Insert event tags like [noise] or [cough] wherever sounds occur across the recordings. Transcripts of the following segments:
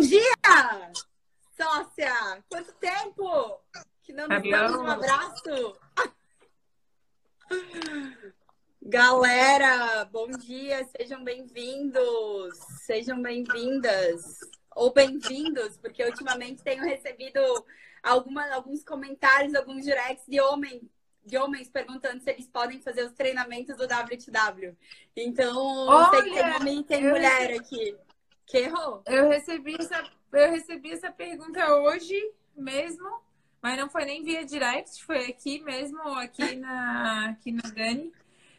Bom dia, sócia! Quanto tempo que não nos damos um abraço? Galera, bom dia, sejam bem-vindos, sejam bem-vindas ou bem-vindos, porque ultimamente tenho recebido alguma, alguns comentários, alguns directs de homem, de homens perguntando se eles podem fazer os treinamentos do WTW. Então, Olha, sei que tem homem e tem mulher aqui. Que errou? Eu recebi essa, eu recebi essa pergunta hoje mesmo, mas não foi nem via direct, foi aqui mesmo, aqui na aqui no Dani.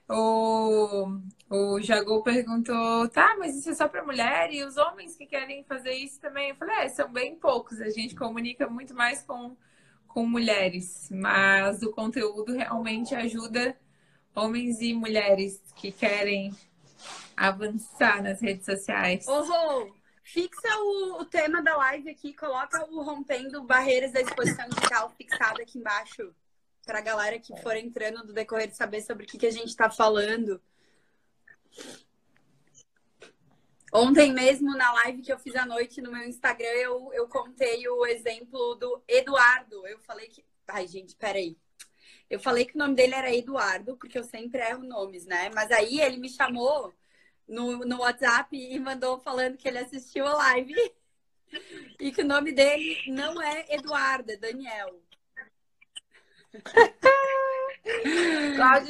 O, o Jagô perguntou, tá, mas isso é só para mulher e os homens que querem fazer isso também? Eu falei, é, são bem poucos, a gente comunica muito mais com, com mulheres, mas o conteúdo realmente ajuda homens e mulheres que querem avançar nas redes sociais. Oh, fixa o, o, tema da live aqui, coloca o rompendo barreiras da exposição digital fixado aqui embaixo para a galera que for entrando no decorrer de saber sobre o que, que a gente está falando. Ontem mesmo, na live que eu fiz à noite no meu Instagram, eu, eu contei o exemplo do Eduardo. Eu falei que. Ai, gente, peraí. Eu falei que o nome dele era Eduardo, porque eu sempre erro nomes, né? Mas aí ele me chamou no, no WhatsApp e mandou falando que ele assistiu a live e que o nome dele não é Eduardo, é Daniel.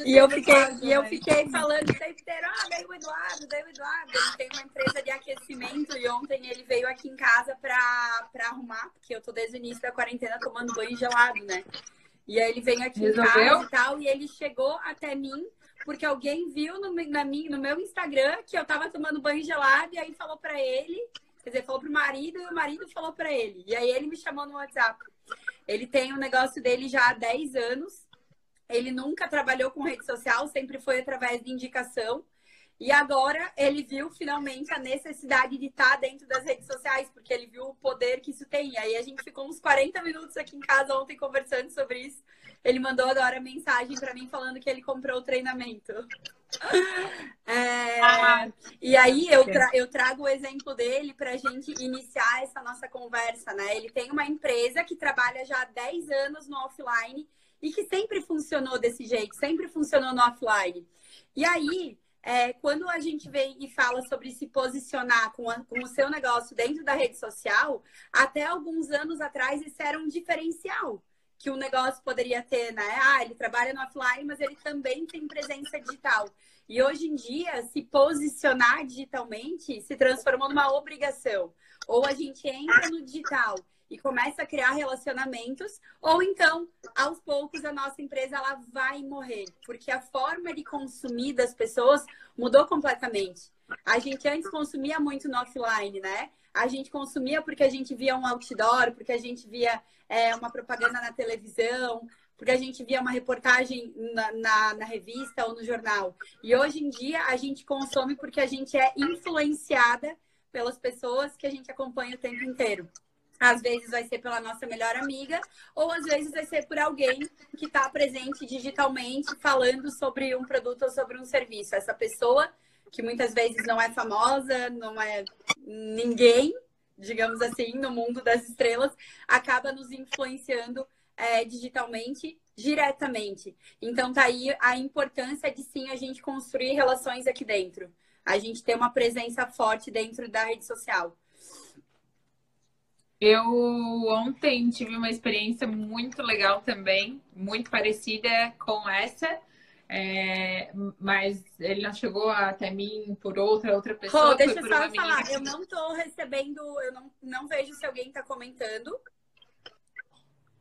e eu fiquei, e eu fiquei falando o tempo inteiro, ah, veio o Eduardo, veio o Eduardo. Ele tem uma empresa de aquecimento e ontem ele veio aqui em casa pra, pra arrumar, porque eu tô desde o início da quarentena tomando banho gelado, né? E aí ele veio aqui Resolveu? em casa e tal, e ele chegou até mim porque alguém viu no, na minha, no meu Instagram que eu tava tomando banho gelado e aí falou para ele, quer dizer, falou pro marido e o marido falou para ele. E aí ele me chamou no WhatsApp. Ele tem o um negócio dele já há 10 anos. Ele nunca trabalhou com rede social, sempre foi através de indicação. E agora ele viu finalmente a necessidade de estar dentro das redes sociais, porque ele viu o poder que isso tem. E aí a gente ficou uns 40 minutos aqui em casa ontem conversando sobre isso. Ele mandou agora mensagem para mim falando que ele comprou o treinamento. [laughs] É, e aí eu, tra eu trago o exemplo dele para a gente iniciar essa nossa conversa, né? Ele tem uma empresa que trabalha já há 10 anos no offline e que sempre funcionou desse jeito, sempre funcionou no offline. E aí, é, quando a gente vem e fala sobre se posicionar com, a, com o seu negócio dentro da rede social, até alguns anos atrás isso era um diferencial que o negócio poderia ter, né? Ah, ele trabalha no offline, mas ele também tem presença digital. E hoje em dia, se posicionar digitalmente se transformou numa obrigação. Ou a gente entra no digital e começa a criar relacionamentos, ou então, aos poucos, a nossa empresa ela vai morrer, porque a forma de consumir das pessoas mudou completamente. A gente antes consumia muito no offline, né? A gente consumia porque a gente via um outdoor, porque a gente via é, uma propaganda na televisão, porque a gente via uma reportagem na, na, na, revista ou no jornal. E hoje em dia a gente consome porque a gente é influenciada pelas pessoas que a gente acompanha o tempo inteiro. Às vezes vai ser pela nossa melhor amiga, ou às vezes vai ser por alguém que está presente digitalmente falando sobre um produto ou sobre um serviço. Essa pessoa que muitas vezes não é famosa, não é ninguém, digamos assim, no mundo das estrelas, acaba nos influenciando é, digitalmente diretamente. Então tá aí a importância de sim a gente construir relações aqui dentro. A gente ter uma presença forte dentro da rede social. Eu ontem tive uma experiência muito legal também, muito parecida com essa. É, mas ele não chegou até mim por outra outra pessoa. Rô, deixa eu só falar, eu não tô recebendo, eu não, não vejo se alguém tá comentando.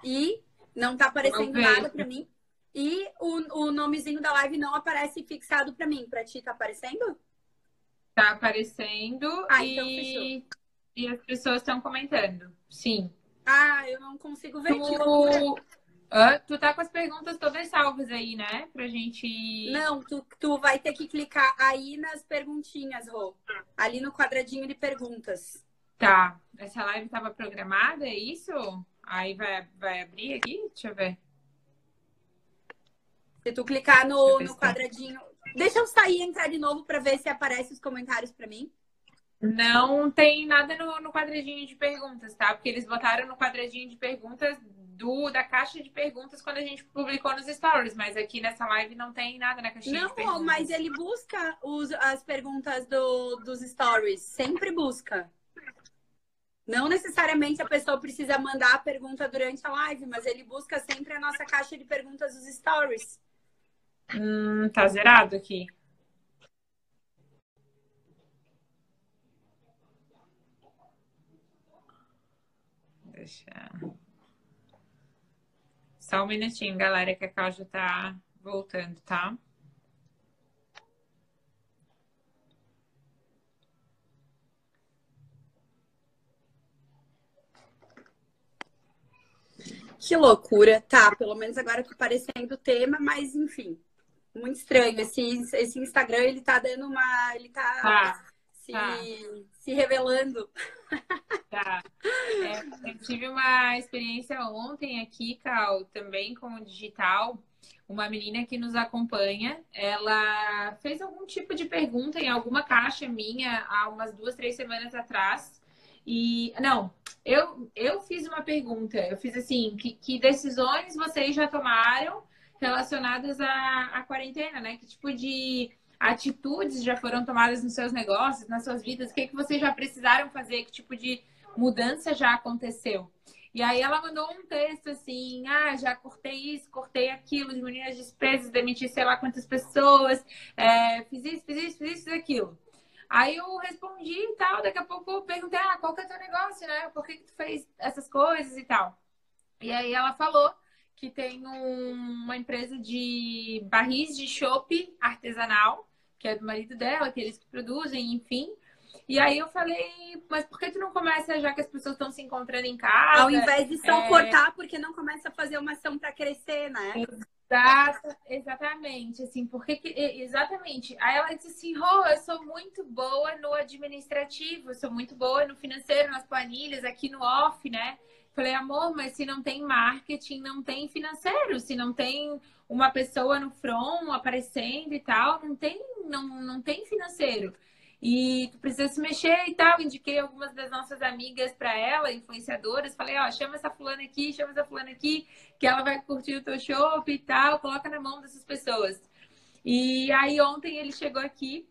E não tá aparecendo nada para mim. E o, o nomezinho da live não aparece fixado para mim. Para ti tá aparecendo? Tá aparecendo ah, então e, então e as pessoas estão comentando. Sim. Ah, eu não consigo ver. Tu... Ah, tu tá com as perguntas todas salvas aí, né? Pra gente. Não, tu, tu vai ter que clicar aí nas perguntinhas, Rô. Ali no quadradinho de perguntas. Tá. Essa live tava programada, é isso? Aí vai, vai abrir aqui? Deixa eu ver. Se tu clicar no, no quadradinho. Deixa eu sair e entrar de novo para ver se aparece os comentários para mim. Não tem nada no, no quadradinho de perguntas, tá? Porque eles botaram no quadradinho de perguntas do, da caixa de perguntas quando a gente publicou nos stories, mas aqui nessa live não tem nada na caixinha não, de perguntas. Não, mas ele busca os, as perguntas do, dos stories, sempre busca. Não necessariamente a pessoa precisa mandar a pergunta durante a live, mas ele busca sempre a nossa caixa de perguntas dos stories. Hum, tá zerado aqui. Deixa. Só um minutinho, galera, que a Cláudia tá voltando, tá? Que loucura. Tá, pelo menos agora tá aparecendo o tema, mas enfim. Muito estranho. Esse, esse Instagram, ele tá dando uma. Ele tá, tá se, tá. se revelando. Tá. É, eu tive uma experiência ontem aqui, Cal, também com o digital. Uma menina que nos acompanha, ela fez algum tipo de pergunta em alguma caixa minha há umas duas, três semanas atrás. E não, eu, eu fiz uma pergunta. Eu fiz assim: que, que decisões vocês já tomaram relacionadas à, à quarentena, né? Que tipo de atitudes já foram tomadas nos seus negócios, nas suas vidas? O que, que vocês já precisaram fazer? Que tipo de mudança já aconteceu? E aí ela mandou um texto assim, ah, já cortei isso, cortei aquilo, diminui as despesas, demiti sei lá quantas pessoas, é, fiz isso, fiz isso, fiz isso, fiz aquilo. Aí eu respondi e tal, daqui a pouco eu perguntei, ah, qual que é o teu negócio, né? Por que, que tu fez essas coisas e tal? E aí ela falou que tem um, uma empresa de barris de chopp artesanal que é do marido dela, que eles que produzem, enfim. E aí eu falei, mas por que tu não começa, já que as pessoas estão se encontrando em casa? Ao invés de só é... cortar, porque não começa a fazer uma ação para crescer, né? Exato, exatamente, assim, porque que, exatamente. Aí ela disse assim, Rô, oh, eu sou muito boa no administrativo, sou muito boa no financeiro, nas planilhas, aqui no off, né? Falei, amor, mas se não tem marketing, não tem financeiro, se não tem uma pessoa no front aparecendo e tal, não tem, não, não tem financeiro. E tu precisa se mexer e tal. Indiquei algumas das nossas amigas para ela, influenciadoras. Falei, ó, chama essa fulana aqui, chama essa fulana aqui, que ela vai curtir o teu show e tal. Coloca na mão dessas pessoas. E aí ontem ele chegou aqui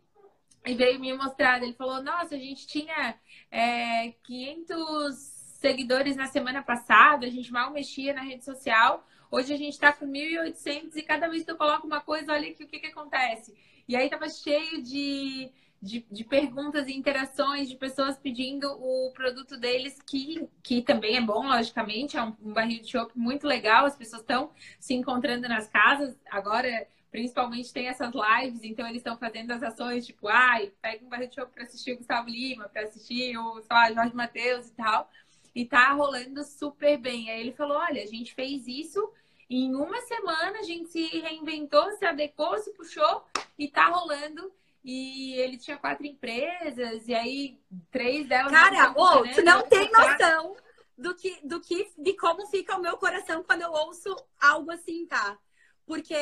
e veio me mostrar. Ele falou, nossa, a gente tinha é, 500 seguidores na semana passada, a gente mal mexia na rede social. Hoje a gente está com 1.800 e cada vez que eu coloco uma coisa, olha aqui o que, que acontece. E aí estava cheio de, de, de, perguntas e interações de pessoas pedindo o produto deles, que, que também é bom, logicamente, é um, um barril de chopp muito legal, as pessoas estão se encontrando nas casas. Agora, principalmente, tem essas lives, então eles estão fazendo as ações, tipo, ai, pega um barril de chopp para assistir o Gustavo Lima, para assistir o, Jorge Matheus e tal. E tá rolando super bem. Aí ele falou: olha, a gente fez isso em uma semana a gente se reinventou, se adequou, se puxou e tá rolando. E ele tinha quatro empresas, e aí três delas. Cara, ô, tu não tem noção do que, do que, de como fica o meu coração quando eu ouço algo assim, tá? Porque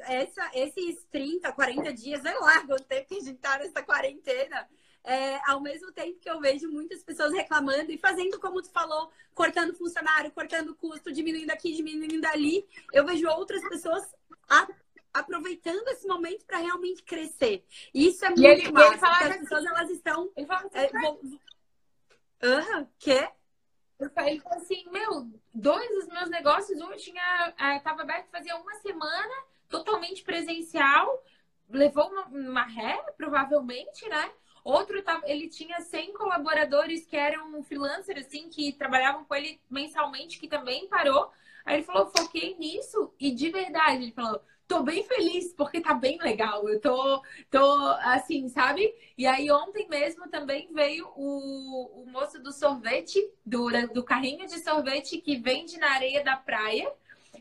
essa, esses 30, 40 dias, sei lá, quanto tempo que a gente tá nessa quarentena é, ao mesmo tempo que eu vejo muitas pessoas reclamando e fazendo como tu falou, cortando funcionário, cortando custo, diminuindo aqui, diminuindo ali, eu vejo outras pessoas a, aproveitando esse momento para realmente crescer. E isso é muito ele, massa, ele porque as pessoas elas estão. Ele fala assim, é, vou... uhum, quê? Ele falou assim, meu, dois dos meus negócios, um tinha, estava aberto fazia uma semana, totalmente presencial, levou uma, uma ré, provavelmente, né? Outro, ele tinha 100 colaboradores que eram freelancers, assim, que trabalhavam com ele mensalmente, que também parou. Aí ele falou, foquei nisso e de verdade, ele falou, tô bem feliz porque tá bem legal. Eu tô, tô assim, sabe? E aí ontem mesmo também veio o, o moço do sorvete, do, do carrinho de sorvete que vende na areia da praia.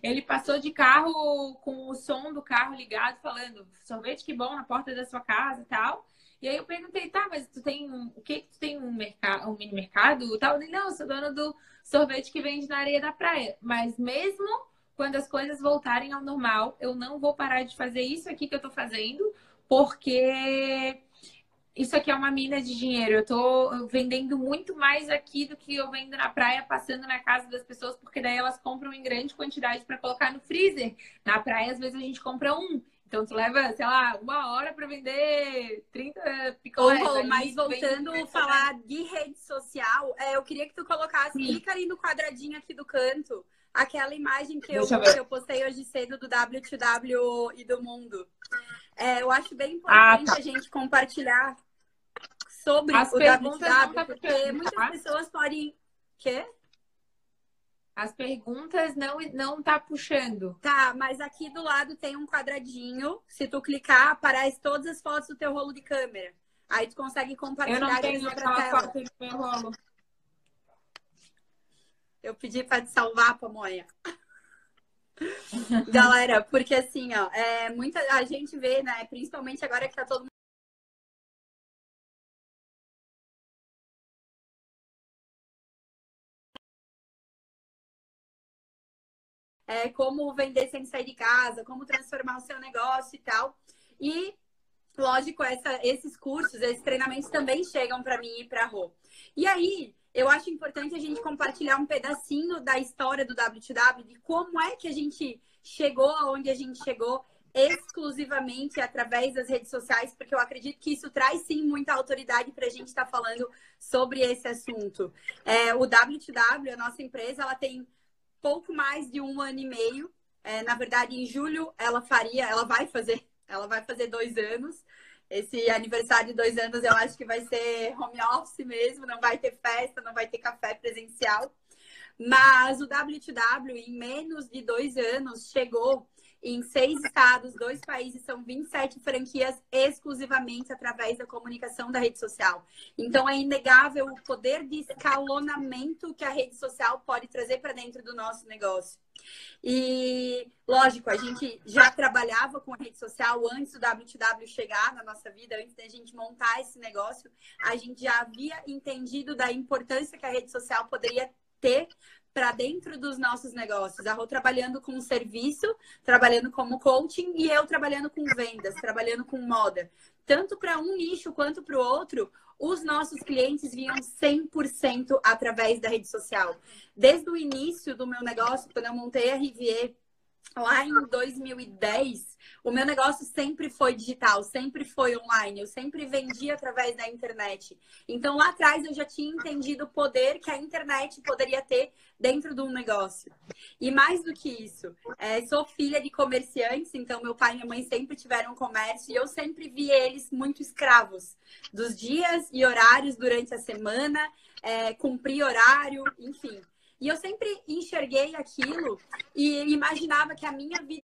Ele passou de carro com o som do carro ligado, falando sorvete que bom na porta da sua casa e tal. E aí eu perguntei, tá, mas tu tem um, o que tu tem um mercado, um mini mercado, tal? Ele, não, eu sou dona do sorvete que vende na areia da praia. Mas mesmo quando as coisas voltarem ao normal, eu não vou parar de fazer isso aqui que eu tô fazendo, porque isso aqui é uma mina de dinheiro. Eu tô vendendo muito mais aqui do que eu vendo na praia, passando na casa das pessoas, porque daí elas compram em grande quantidade para colocar no freezer. Na praia, às vezes, a gente compra um. Então, tu leva, sei lá, uma hora para vender 30 picolés. Oh, mas voltando a falar de rede social, é, eu queria que tu colocasse, Sim. clica ali no quadradinho aqui do canto, aquela imagem que eu, que eu postei hoje cedo do W2W e do mundo. É, eu acho bem importante ah, tá. a gente compartilhar sobre As o W2W, tá porque muitas pessoas podem... Quê? As perguntas não não tá puxando. Tá, mas aqui do lado tem um quadradinho. Se tu clicar, aparece todas as fotos do teu rolo de câmera. Aí tu consegue compartilhar Eu não tenho aquela foto do meu rolo. Eu pedi para te salvar, pamonha. [laughs] Galera, porque assim, ó, é muita a gente vê, né, principalmente agora que tá todo é, como vender sem sair de casa, como transformar o seu negócio e tal. E, lógico, essa, esses cursos, esses treinamentos também chegam para mim e para a Rô. E aí, eu acho importante a gente compartilhar um pedacinho da história do W2W, de como é que a gente chegou aonde a gente chegou exclusivamente através das redes sociais, porque eu acredito que isso traz sim muita autoridade para a gente estar tá falando sobre esse assunto. É, o W2W, a nossa empresa, ela tem pouco mais de um ano e meio. É, na verdade, em julho ela faria, ela vai fazer, ela vai fazer dois anos. Esse aniversário de dois anos eu acho que vai ser home office mesmo, não vai ter festa, não vai ter café presencial. Mas o W2W, em menos de dois anos, chegou em seis estados, dois países, são 27 franquias exclusivamente através da comunicação da rede social. Então é inegável o poder de escalonamento que a rede social pode trazer para dentro do nosso negócio. E, lógico, a gente já trabalhava com a rede social antes do W2W chegar na nossa vida, antes da gente montar esse negócio, a gente já havia entendido da importância que a rede social poderia ter para dentro dos nossos negócios. A Rô trabalhando com serviço, trabalhando como coaching e eu trabalhando com vendas, trabalhando com moda. Tanto para um nicho quanto para o outro, os nossos clientes vinham 100% através da rede social. Desde o início do meu negócio, quando eu montei a Rivier lá em 2010, o meu negócio sempre foi digital, sempre foi online, eu sempre vendia através da internet. Então lá atrás eu já tinha entendido o poder que a internet poderia ter dentro de um negócio. E mais do que isso, é, sou filha de comerciantes, então meu pai e minha mãe sempre tiveram comércio e eu sempre vi eles muito escravos dos dias e horários durante a semana, é, cumprir horário, enfim. E eu sempre enxerguei aquilo e imaginava que a minha vida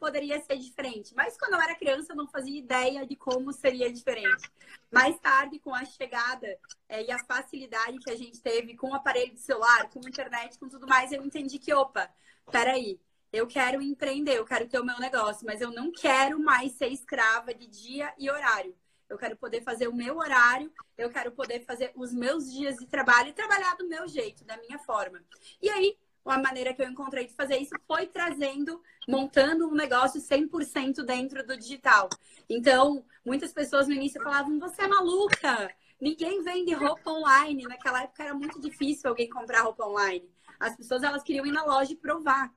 poderia ser diferente. Mas quando eu era criança, eu não fazia ideia de como seria diferente. Mais tarde, com a chegada é, e a facilidade que a gente teve com o aparelho de celular, com a internet, com tudo mais, eu entendi que, opa, peraí, eu quero empreender, eu quero ter o meu negócio, mas eu não quero mais ser escrava de dia e horário eu quero poder fazer o meu horário, eu quero poder fazer os meus dias de trabalho e trabalhar do meu jeito, da minha forma. E aí, a maneira que eu encontrei de fazer isso foi trazendo, montando um negócio 100% dentro do digital. Então, muitas pessoas no início falavam: você é maluca! Ninguém vende roupa online. Naquela época era muito difícil alguém comprar roupa online. As pessoas elas queriam ir na loja e provar.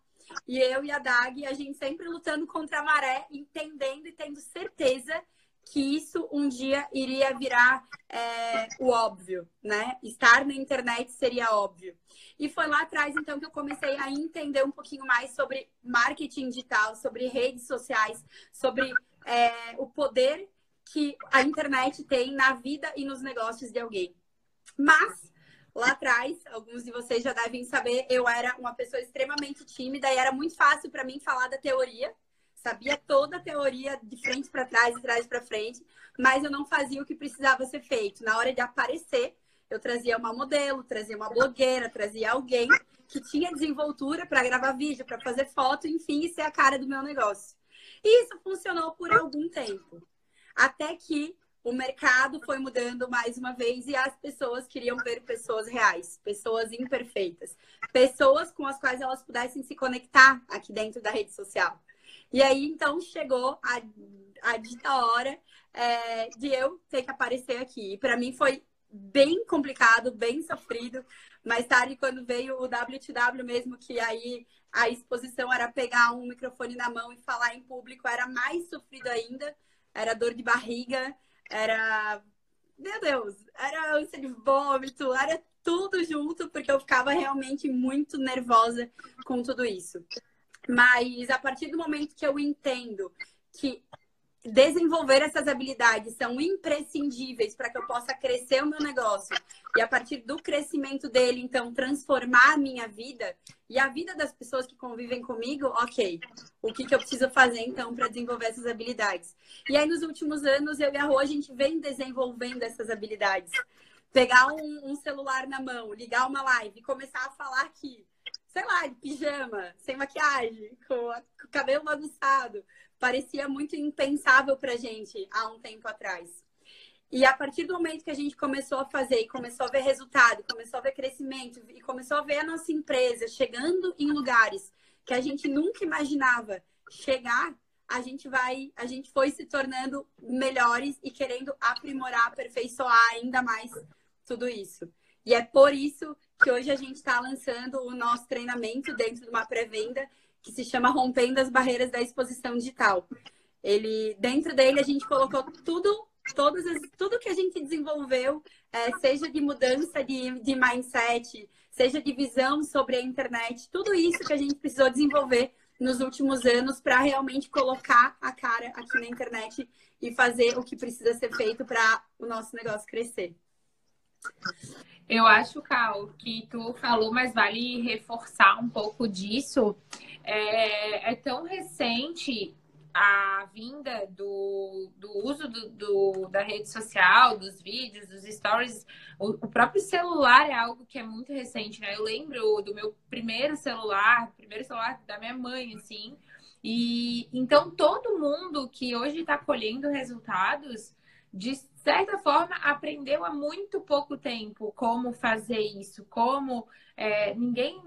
E eu e a Dag, a gente sempre lutando contra a maré, entendendo e tendo certeza que isso um dia iria virar é, o óbvio, né? Estar na internet seria óbvio. E foi lá atrás, então, que eu comecei a entender um pouquinho mais sobre marketing digital, sobre redes sociais, sobre é, o poder que a internet tem na vida e nos negócios de alguém. Mas, lá atrás, alguns de vocês já devem saber, eu era uma pessoa extremamente tímida e era muito fácil para mim falar da teoria, sabia toda a teoria de frente para trás e trás para frente, mas eu não fazia o que precisava ser feito. Na hora de aparecer, eu trazia uma modelo, trazia uma blogueira, trazia alguém que tinha desenvoltura para gravar vídeo, para fazer foto, enfim, e ser a cara do meu negócio. E isso funcionou por algum tempo. Até que o mercado foi mudando mais uma vez e as pessoas queriam ver pessoas reais, pessoas imperfeitas, pessoas com as quais elas pudessem se conectar aqui dentro da rede social. E aí, então, chegou a, a dita hora é, de eu ter que aparecer aqui. E para mim foi bem complicado, bem sofrido. Mais tarde, quando veio o WTW mesmo, que aí a exposição era pegar um microfone na mão e falar em público, era mais sofrido ainda. Era dor de barriga, era. Meu Deus, era ânsia de vômito, era tudo junto, porque eu ficava realmente muito nervosa com tudo isso. Mas a partir do momento que eu entendo que desenvolver essas habilidades são imprescindíveis para que eu possa crescer o meu negócio e a partir do crescimento dele, então, transformar a minha vida e a vida das pessoas que convivem comigo, ok. O que, que eu preciso fazer, então, para desenvolver essas habilidades? E aí, nos últimos anos, eu e a Rô, a gente vem desenvolvendo essas habilidades. Pegar um, um celular na mão, ligar uma live e começar a falar aqui sei lá, de pijama, sem maquiagem, com, o cabelo bagunçado, parecia muito impensável pra gente há um tempo atrás. E a partir do momento que a gente começou a fazer e começou a ver resultado, começou a ver crescimento e começou a ver a nossa empresa chegando em lugares que a gente nunca imaginava chegar, a gente vai, a gente foi se tornando melhores e querendo aprimorar, aperfeiçoar ainda mais tudo isso. E é por isso que hoje a gente está lançando o nosso treinamento dentro de uma pré-venda que se chama Rompendo as Barreiras da Exposição Digital. Ele, dentro dele, a gente colocou tudo, todas as, tudo que a gente desenvolveu, é, seja de mudança de, de mindset, seja de visão sobre a internet, tudo isso que a gente precisou desenvolver nos últimos anos para realmente colocar a cara aqui na internet e fazer o que precisa ser feito para o nosso negócio crescer. Eu acho, Cal, que tu falou, mas vale reforçar um pouco disso. É, é tão recente a vinda do, do uso do, do, da rede social, dos vídeos, dos stories. O, o, próprio celular é algo que é muito recente, né? Eu lembro do meu primeiro celular, primeiro celular da minha mãe, assim. E então todo mundo que hoje está colhendo resultados de certa forma, aprendeu há muito pouco tempo como fazer isso, como é, ninguém,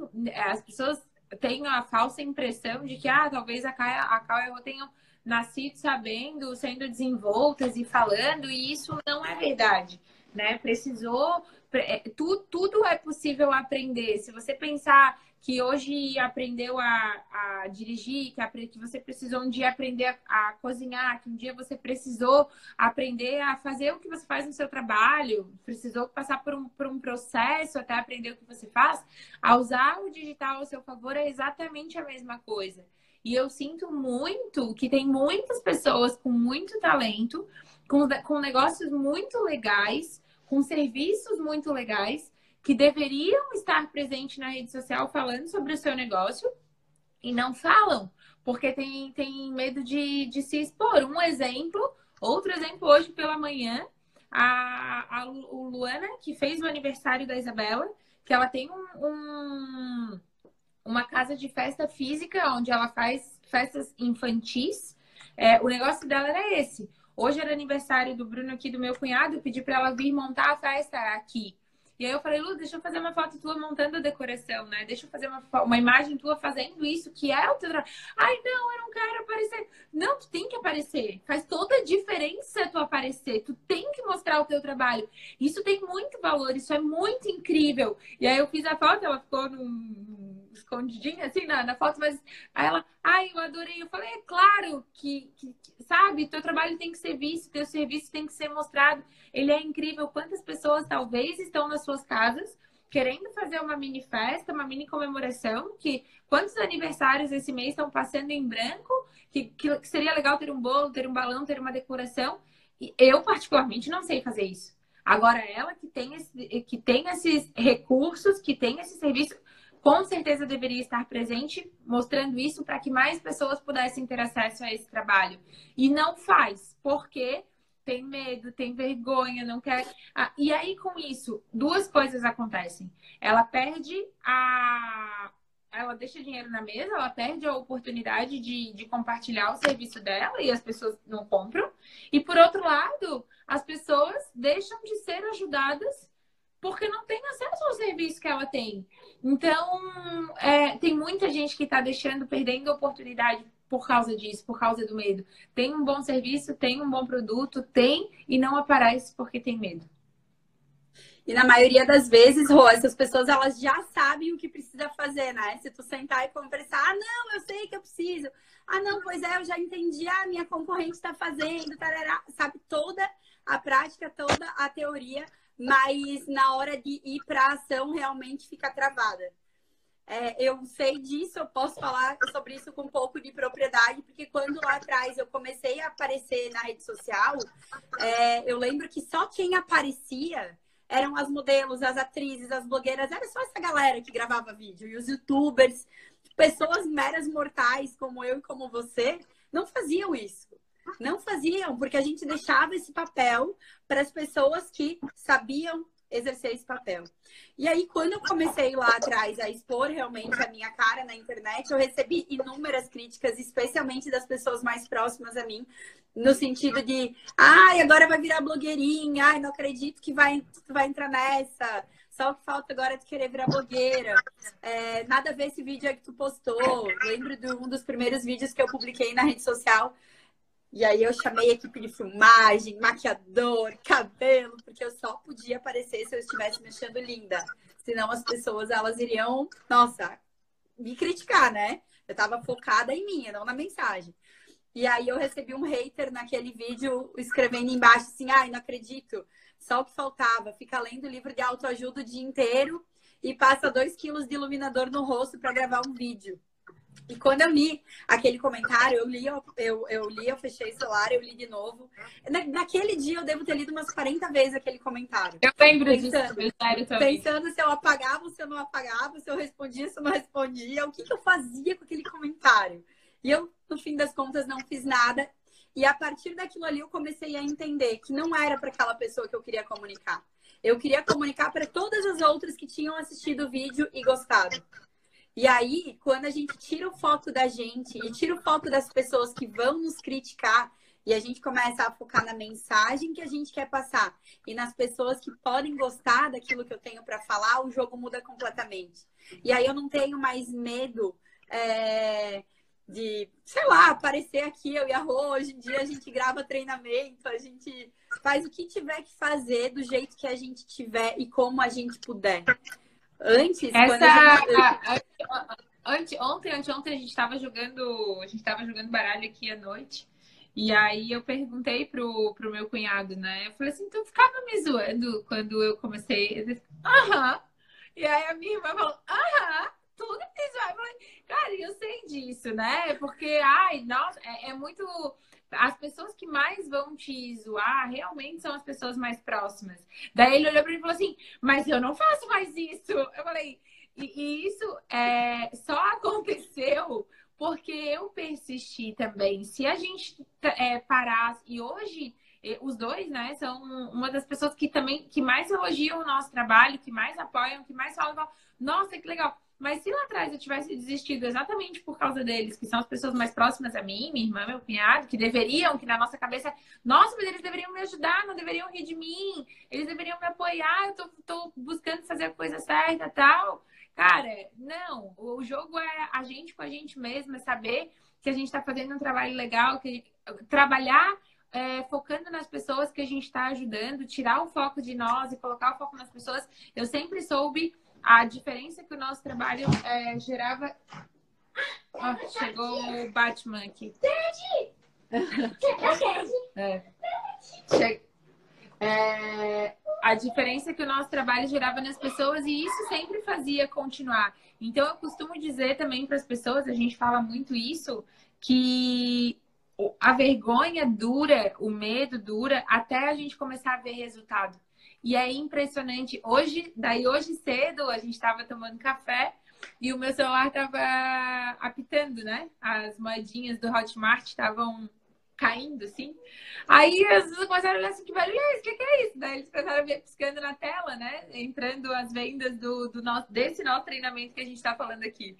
as pessoas têm a falsa impressão de que, ah, talvez a Caia, a Caia eu tenham nascido sabendo, sendo desenvoltas e falando, e isso não é verdade, né? Precisou, é, tudo, tudo é possível aprender. Se você pensar que hoje aprendeu a, a dirigir, que, que você precisou um dia aprender a, a, cozinhar, que um dia você precisou aprender a fazer o que você faz no seu trabalho, precisou passar por um, por um processo até aprender o que você faz, a usar o digital ao seu favor é exatamente a mesma coisa. E eu sinto muito que tem muitas pessoas com muito talento, com, com negócios muito legais, com serviços muito legais, que deveriam estar presentes na rede social falando sobre o seu negócio e não falam, porque tem, tem medo de, de se expor. Um exemplo, outro exemplo, hoje pela manhã, a, a Luana, que fez o aniversário da Isabela, que ela tem um, um, uma casa de festa física, onde ela faz festas infantis. É, o negócio dela era esse. Hoje era aniversário do Bruno aqui, do meu cunhado, eu pedi para ela vir montar a festa aqui. E aí eu falei, Lu, deixa eu fazer uma foto tua montando a decoração, né? Deixa eu fazer uma, uma imagem tua fazendo isso, que é o teu trabalho. Ai, não, eu não quero aparecer. Não, tu tem que aparecer. Faz toda a diferença tu aparecer. Tu tem que mostrar o teu trabalho. Isso tem muito valor, isso é muito incrível. E aí eu fiz a foto, ela ficou num escondidinha assim na, na foto, mas aí ela, ai, eu adorei. Eu falei, é claro que, que, que, sabe, teu trabalho tem que ser visto, teu serviço tem que ser mostrado. Ele é incrível. Quantas pessoas talvez estão nas suas casas querendo fazer uma mini festa, uma mini comemoração, que quantos aniversários esse mês estão passando em branco, que, que, que seria legal ter um bolo, ter um balão, ter uma decoração. E eu, particularmente, não sei fazer isso. Agora, ela que tem, esse, que tem esses recursos, que tem esse serviço, com certeza deveria estar presente, mostrando isso para que mais pessoas pudessem ter acesso a esse trabalho. E não faz, porque tem medo, tem vergonha, não quer. Ah, e aí, com isso, duas coisas acontecem. Ela perde a. Ela deixa dinheiro na mesa, ela perde a oportunidade de, de compartilhar o serviço dela e as pessoas não compram. E por outro lado, as pessoas deixam de ser ajudadas porque não tem acesso ao serviço que ela tem. Então, é, tem muita gente que está deixando, perdendo oportunidade por causa disso, por causa do medo. Tem um bom serviço, tem um bom produto, tem e não aparece porque tem medo. E na maioria das vezes, Rô, essas pessoas elas já sabem o que precisa fazer, né? Se tu sentar e conversar, ah, não, eu sei que eu preciso. Ah, não, pois é, eu já entendi, ah, minha concorrente está fazendo, tarará. sabe toda a prática, toda a teoria, mas na hora de ir para a ação realmente fica travada. É, eu sei disso, eu posso falar sobre isso com um pouco de propriedade, porque quando lá atrás eu comecei a aparecer na rede social, é, eu lembro que só quem aparecia eram as modelos, as atrizes, as blogueiras, era só essa galera que gravava vídeo. E os youtubers, pessoas meras mortais como eu e como você, não faziam isso. Não faziam, porque a gente deixava esse papel para as pessoas que sabiam exercer esse papel. E aí, quando eu comecei lá atrás a expor realmente a minha cara na internet, eu recebi inúmeras críticas, especialmente das pessoas mais próximas a mim, no sentido de, ai, agora vai virar blogueirinha, ai, não acredito que vai, tu vai entrar nessa. Só o que falta agora é querer virar blogueira. É, nada a ver esse vídeo que tu postou. Lembro de um dos primeiros vídeos que eu publiquei na rede social e aí eu chamei equipe de filmagem, maquiador, cabelo, porque eu só podia aparecer se eu estivesse mexendo linda. Senão as pessoas elas iriam, nossa, me criticar, né? Eu tava focada em mim, não na mensagem. E aí eu recebi um hater naquele vídeo escrevendo embaixo assim: "Ai, não acredito. Só o que faltava, fica lendo livro de autoajuda o dia inteiro e passa dois quilos de iluminador no rosto para gravar um vídeo". E quando eu li aquele comentário, eu li, eu, eu, eu li, eu fechei o celular, eu li de novo. Na, naquele dia eu devo ter lido umas 40 vezes aquele comentário. Eu lembro pensando, disso. Pensando se eu apagava, se eu não apagava, se eu respondia, se eu não respondia, o que, que eu fazia com aquele comentário. E eu, no fim das contas, não fiz nada. E a partir daquilo ali eu comecei a entender que não era para aquela pessoa que eu queria comunicar. Eu queria comunicar para todas as outras que tinham assistido o vídeo e gostado. E aí, quando a gente tira o foco da gente e tira o foco das pessoas que vão nos criticar, e a gente começa a focar na mensagem que a gente quer passar e nas pessoas que podem gostar daquilo que eu tenho para falar, o jogo muda completamente. E aí eu não tenho mais medo é, de, sei lá, aparecer aqui, eu e a Rô. Hoje em dia a gente grava treinamento, a gente faz o que tiver que fazer do jeito que a gente tiver e como a gente puder. Antes, Essa, gente... ante, ontem, anteontem a gente estava jogando, a gente estava jogando baralho aqui à noite. E aí eu perguntei pro, pro meu cunhado, né? Eu falei assim, tu ficava me zoando quando eu comecei. Aham. E aí a minha irmã falou, aham, tudo me zoava. Eu falei, cara, eu sei disso, né? Porque, ai, nossa, é, é muito as pessoas que mais vão te zoar realmente são as pessoas mais próximas. Daí ele olhou para mim e falou assim: Mas eu não faço mais isso. Eu falei: E, e isso é, só aconteceu porque eu persisti também. Se a gente é, parasse, e hoje os dois, né, são uma das pessoas que também que mais elogiam o nosso trabalho, que mais apoiam, que mais falam, nossa, que legal. Mas se lá atrás eu tivesse desistido exatamente por causa deles, que são as pessoas mais próximas a mim, minha irmã, meu cunhado, que deveriam, que na nossa cabeça, nossa, mas eles deveriam me ajudar, não deveriam rir de mim, eles deveriam me apoiar, eu tô, tô buscando fazer a coisa certa tal. Cara, não, o jogo é a gente com a gente mesma, é saber que a gente está fazendo um trabalho legal, que trabalhar é, focando nas pessoas que a gente está ajudando, tirar o foco de nós e colocar o foco nas pessoas. Eu sempre soube a diferença que o nosso trabalho é, gerava. Oh, chegou o Batman aqui. É. Che... É... A diferença que o nosso trabalho gerava nas pessoas e isso sempre fazia continuar. Então, eu costumo dizer também para as pessoas, a gente fala muito isso, que a vergonha dura, o medo dura até a gente começar a ver resultado. E é impressionante. Hoje, daí hoje cedo, a gente estava tomando café e o meu celular estava apitando, né? As moedinhas do Hotmart estavam caindo, assim. Aí as pessoas começaram a olhar assim, que barulho é esse? O que, que, é isso? Daí eles começaram a ver piscando na tela, né? Entrando as vendas do, do nosso, desse nosso treinamento que a gente está falando aqui.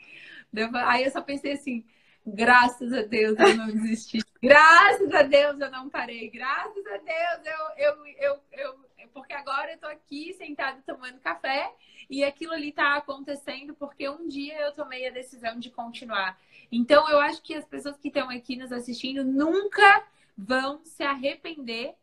Aí eu só pensei assim, graças a Deus eu não desisti. Graças a Deus eu não parei. Graças a Deus eu, eu, eu, eu porque agora eu tô aqui sentada tomando café e aquilo ali tá acontecendo porque um dia eu tomei a decisão de continuar. Então, eu acho que as pessoas que estão aqui nos assistindo nunca vão se arrepender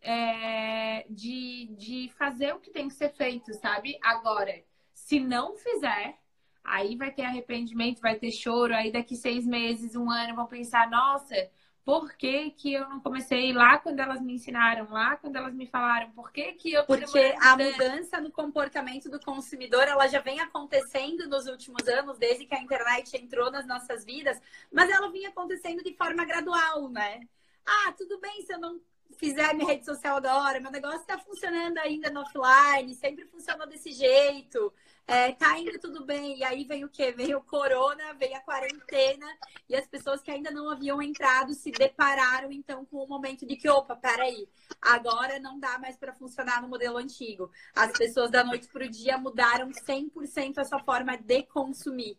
é, de, de fazer o que tem que ser feito, sabe? Agora, se não fizer, aí vai ter arrependimento, vai ter choro, aí daqui seis meses, um ano, vão pensar, nossa, por que, que eu não comecei lá quando elas me ensinaram, lá quando elas me falaram, por que, que eu Porque a mudança no comportamento do consumidor, ela já vem acontecendo nos últimos anos, desde que a internet entrou nas nossas vidas, mas ela vinha acontecendo de forma gradual, né? Ah, tudo bem se eu não fizer minha rede social agora, meu negócio está funcionando ainda no offline, sempre funcionou desse jeito, é, tá indo tudo bem. E aí vem o quê? Vem o corona, vem a quarentena, e as pessoas que ainda não haviam entrado se depararam então com o momento de que, opa, peraí, agora não dá mais para funcionar no modelo antigo. As pessoas da noite para o dia mudaram 100% a sua forma de consumir.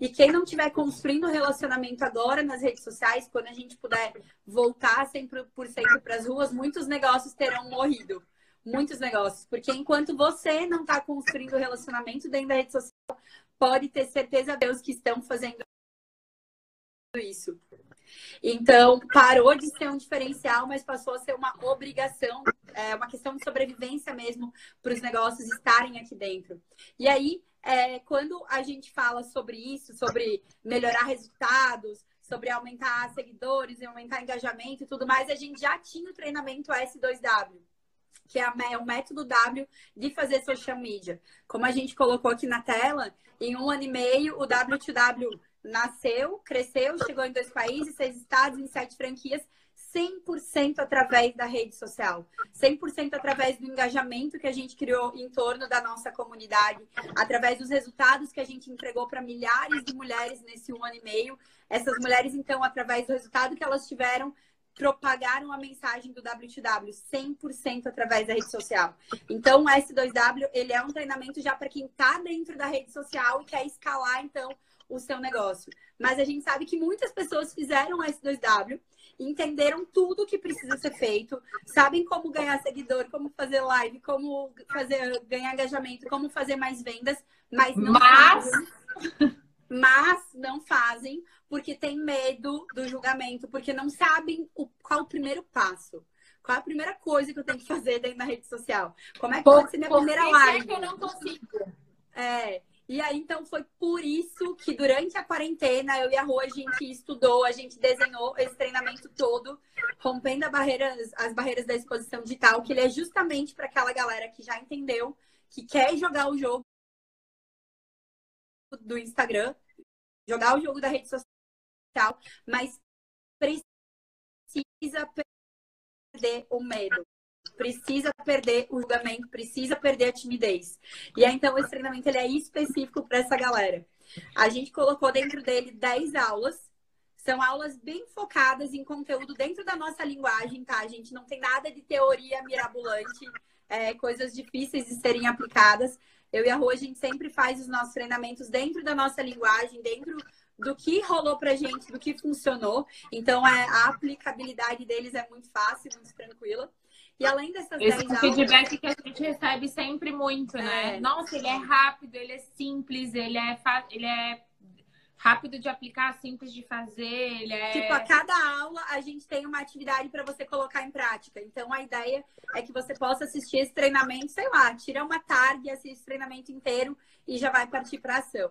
E quem não estiver construindo relacionamento agora nas redes sociais, quando a gente puder voltar 100% para as ruas, muitos negócios terão morrido. Muitos negócios. Porque enquanto você não está construindo relacionamento dentro da rede social, pode ter certeza, Deus, que estão fazendo isso. Então, parou de ser um diferencial, mas passou a ser uma obrigação, é uma questão de sobrevivência mesmo para os negócios estarem aqui dentro. E aí, é, quando a gente fala sobre isso, sobre melhorar resultados, sobre aumentar seguidores aumentar engajamento e tudo mais, a gente já tinha o treinamento S2W, que é o método W de fazer social media. Como a gente colocou aqui na tela, em um ano e meio, o W2W nasceu, cresceu, chegou em dois países, seis estados, em sete franquias 100% através da rede social, 100% através do engajamento que a gente criou em torno da nossa comunidade, através dos resultados que a gente entregou para milhares de mulheres nesse um ano e meio. Essas mulheres, então, através do resultado que elas tiveram, propagaram a mensagem do W2W 100% através da rede social. Então, o S2W, ele é um treinamento já para quem está dentro da rede social e quer escalar, então, o seu negócio. Mas a gente sabe que muitas pessoas fizeram o S2W entenderam tudo que precisa ser feito, sabem como ganhar seguidor, como fazer live, como fazer ganhar engajamento, como fazer mais vendas, mas não mas... fazem. Mas não fazem porque tem medo do julgamento, porque não sabem o, qual o primeiro passo. Qual é a primeira coisa que eu tenho que fazer dentro da rede social? Como é que pode ser minha primeira live? Que eu não consigo. É, e aí, então, foi por isso que durante a quarentena, eu e a Rô, a gente estudou, a gente desenhou esse treinamento todo, rompendo barreiras, as barreiras da exposição digital, que ele é justamente para aquela galera que já entendeu, que quer jogar o jogo do Instagram, jogar o jogo da rede social, mas precisa perder o medo precisa perder o julgamento, precisa perder a timidez. E aí, então, esse treinamento ele é específico para essa galera. A gente colocou dentro dele 10 aulas. São aulas bem focadas em conteúdo dentro da nossa linguagem, tá? A gente não tem nada de teoria mirabolante, é, coisas difíceis de serem aplicadas. Eu e a Rô, a gente sempre faz os nossos treinamentos dentro da nossa linguagem, dentro do que rolou pra gente, do que funcionou. Então, é, a aplicabilidade deles é muito fácil, muito tranquila. E além dessas Esse 10 feedback que a gente recebe sempre muito, né? É. Nossa, ele é rápido, ele é simples, ele é, ele é rápido de aplicar, simples de fazer, ele é... Tipo, a cada aula a gente tem uma atividade para você colocar em prática. Então, a ideia é que você possa assistir esse treinamento, sei lá, tira uma tarde, assiste o treinamento inteiro e já vai partir para ação.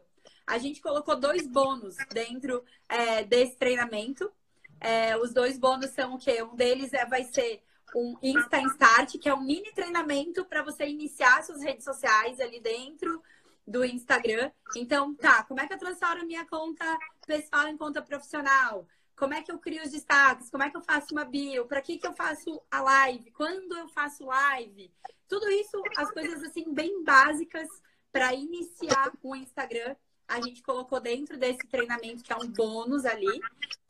A gente colocou dois bônus dentro é, desse treinamento. É, os dois bônus são o quê? Um deles é, vai ser um Insta Start, que é um mini treinamento para você iniciar suas redes sociais ali dentro do Instagram. Então, tá, como é que eu transformo minha conta pessoal em conta profissional? Como é que eu crio os destaques? Como é que eu faço uma bio? Para que, que eu faço a live? Quando eu faço live? Tudo isso, as coisas assim, bem básicas para iniciar o Instagram. A gente colocou dentro desse treinamento, que é um bônus ali.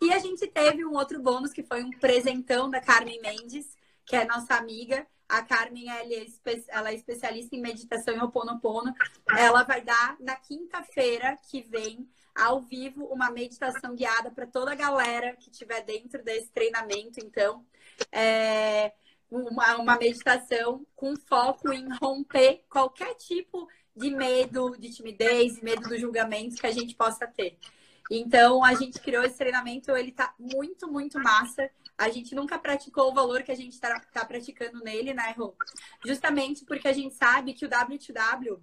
E a gente teve um outro bônus, que foi um presentão da Carmen Mendes, que é nossa amiga. A Carmen, ela é, é especialista em meditação e Ho'oponopono. Ela vai dar na quinta-feira que vem, ao vivo, uma meditação guiada para toda a galera que estiver dentro desse treinamento. Então, é... uma, uma meditação com foco em romper qualquer tipo de medo, de timidez, medo do julgamento que a gente possa ter. Então, a gente criou esse treinamento, ele tá muito, muito massa. A gente nunca praticou o valor que a gente está tá praticando nele, né, Rô? Justamente porque a gente sabe que o W2W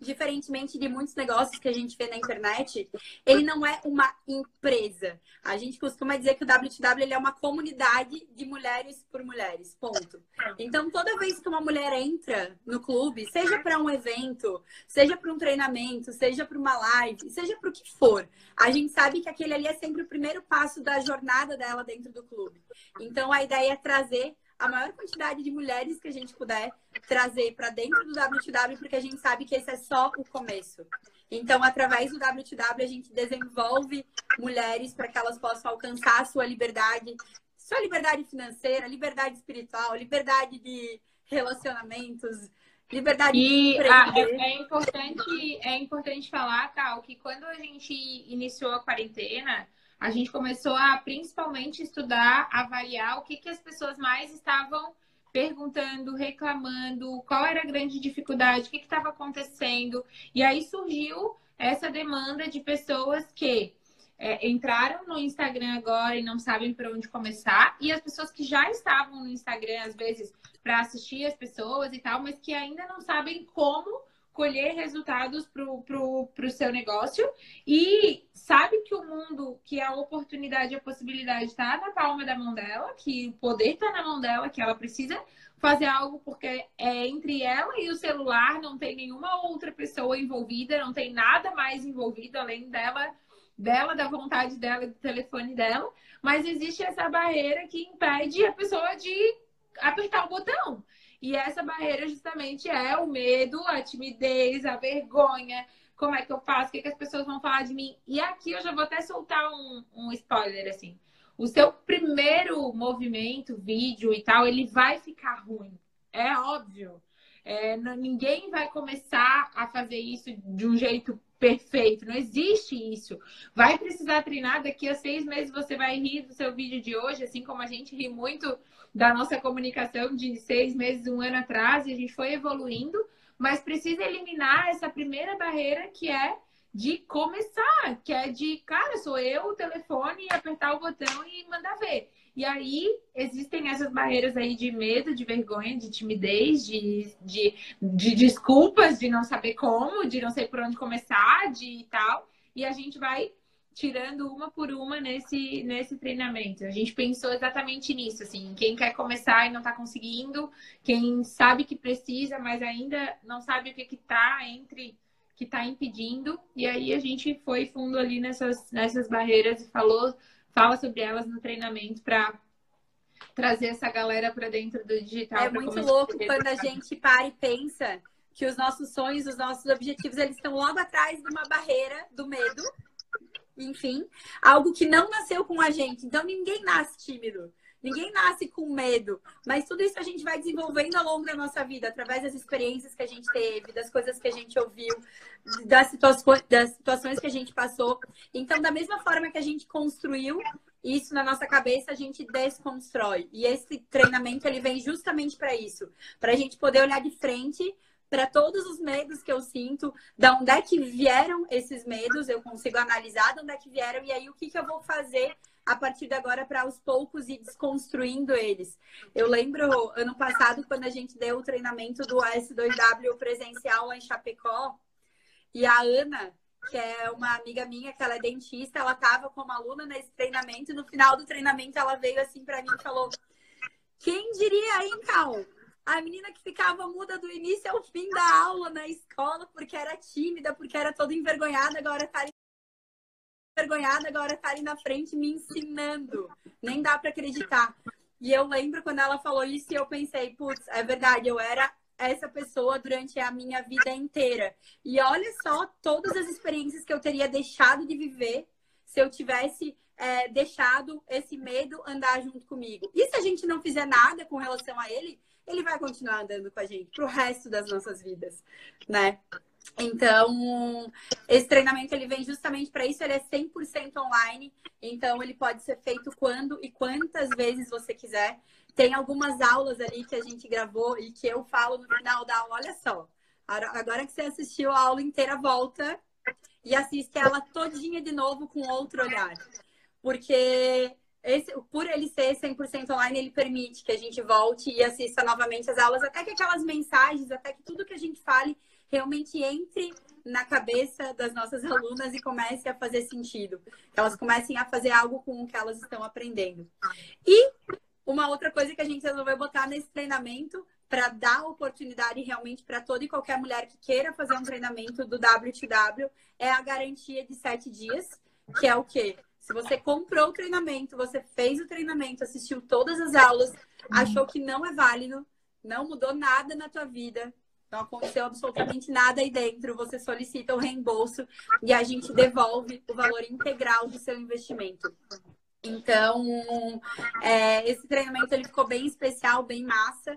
diferentemente de muitos negócios que a gente vê na internet, ele não é uma empresa. A gente costuma dizer que o WTW é uma comunidade de mulheres por mulheres, ponto. Então, toda vez que uma mulher entra no clube, seja para um evento, seja para um treinamento, seja para uma live, seja para o que for, a gente sabe que aquele ali é sempre o primeiro passo da jornada dela dentro do clube. Então, a ideia é trazer a maior quantidade de mulheres que a gente puder trazer para dentro do WTW, porque a gente sabe que esse é só o começo. Então, através do WTW, a gente desenvolve mulheres para que elas possam alcançar a sua liberdade, sua liberdade financeira, liberdade espiritual, liberdade de relacionamentos, liberdade e de a, é, é, importante é importante falar, Cal, que quando a gente iniciou a quarentena, a gente começou a principalmente estudar, avaliar o que, que as pessoas mais estavam perguntando, reclamando, qual era a grande dificuldade, o que estava acontecendo. E aí surgiu essa demanda de pessoas que é, entraram no Instagram agora e não sabem por onde começar, e as pessoas que já estavam no Instagram, às vezes, para assistir as pessoas e tal, mas que ainda não sabem como colher resultados para o seu negócio e sabe que o mundo, que a oportunidade, a possibilidade está na palma da mão dela, que o poder está na mão dela, que ela precisa fazer algo porque é entre ela e o celular, não tem nenhuma outra pessoa envolvida, não tem nada mais envolvido além dela, dela, da vontade dela, do telefone dela, mas existe essa barreira que impede a pessoa de apertar o botão. E essa barreira justamente é o medo, a timidez, a vergonha. Como é que eu faço? O que, que as pessoas vão falar de mim? E aqui eu já vou até soltar um, um spoiler, assim. O seu primeiro movimento, vídeo e tal, ele vai ficar ruim. É óbvio. É, ninguém vai começar a fazer isso de um jeito perfeito. Não existe isso. Vai precisar treinar. Daqui a seis meses você vai rir do seu vídeo de hoje, assim como a gente ri muito da nossa comunicação de seis meses, um ano atrás, e a gente foi evoluindo, mas precisa eliminar essa primeira barreira que é de começar, que é de, cara, sou eu, o telefone, apertar o botão e mandar ver. E aí existem essas barreiras aí de medo, de vergonha, de timidez, de, de, de desculpas, de não saber como, de não sei por onde começar, de tal. E a gente vai tirando uma por uma nesse, nesse treinamento. A gente pensou exatamente nisso, assim, quem quer começar e não está conseguindo, quem sabe que precisa, mas ainda não sabe o que está entre que está impedindo. E aí a gente foi fundo ali nessas, nessas barreiras e falou fala sobre elas no treinamento para trazer essa galera para dentro do digital. É muito louco quando a gente para e pensa que os nossos sonhos, os nossos objetivos, eles estão logo atrás de uma barreira do medo. Enfim, algo que não nasceu com a gente. Então ninguém nasce tímido. Ninguém nasce com medo, mas tudo isso a gente vai desenvolvendo ao longo da nossa vida, através das experiências que a gente teve, das coisas que a gente ouviu, das, situa das situações que a gente passou. Então, da mesma forma que a gente construiu isso na nossa cabeça, a gente desconstrói. E esse treinamento ele vem justamente para isso, para a gente poder olhar de frente para todos os medos que eu sinto, da onde é que vieram esses medos, eu consigo analisar de onde é que vieram e aí o que, que eu vou fazer a partir de agora para aos poucos ir desconstruindo eles. Eu lembro ano passado quando a gente deu o treinamento do S2W presencial em Chapecó e a Ana, que é uma amiga minha, que ela é dentista, ela estava como aluna nesse treinamento e no final do treinamento ela veio assim para mim e falou: "Quem diria, hein, Cal? A menina que ficava muda do início ao fim da aula na escola porque era tímida, porque era toda envergonhada, agora tá envergonhada, agora tá ali na frente me ensinando. Nem dá para acreditar. E eu lembro quando ela falou isso e eu pensei, putz, é verdade, eu era essa pessoa durante a minha vida inteira. E olha só todas as experiências que eu teria deixado de viver se eu tivesse é, deixado esse medo andar junto comigo. E se a gente não fizer nada com relação a ele, ele vai continuar andando com a gente pro resto das nossas vidas, né? Então, esse treinamento ele vem justamente para isso, ele é 100% online, então ele pode ser feito quando e quantas vezes você quiser. Tem algumas aulas ali que a gente gravou e que eu falo no final da aula, olha só, agora que você assistiu a aula inteira, volta e assiste ela todinha de novo com outro olhar. Porque esse, por ele ser 100% online, ele permite que a gente volte e assista novamente as aulas, até que aquelas mensagens, até que tudo que a gente fale realmente entre na cabeça das nossas alunas e comece a fazer sentido. Elas comecem a fazer algo com o que elas estão aprendendo. E uma outra coisa que a gente resolveu botar nesse treinamento para dar oportunidade realmente para toda e qualquer mulher que queira fazer um treinamento do WTW é a garantia de sete dias, que é o quê? Se você comprou o treinamento, você fez o treinamento, assistiu todas as aulas, achou que não é válido, não mudou nada na tua vida, não aconteceu absolutamente nada aí dentro, você solicita o reembolso e a gente devolve o valor integral do seu investimento. Então, é, esse treinamento ele ficou bem especial, bem massa.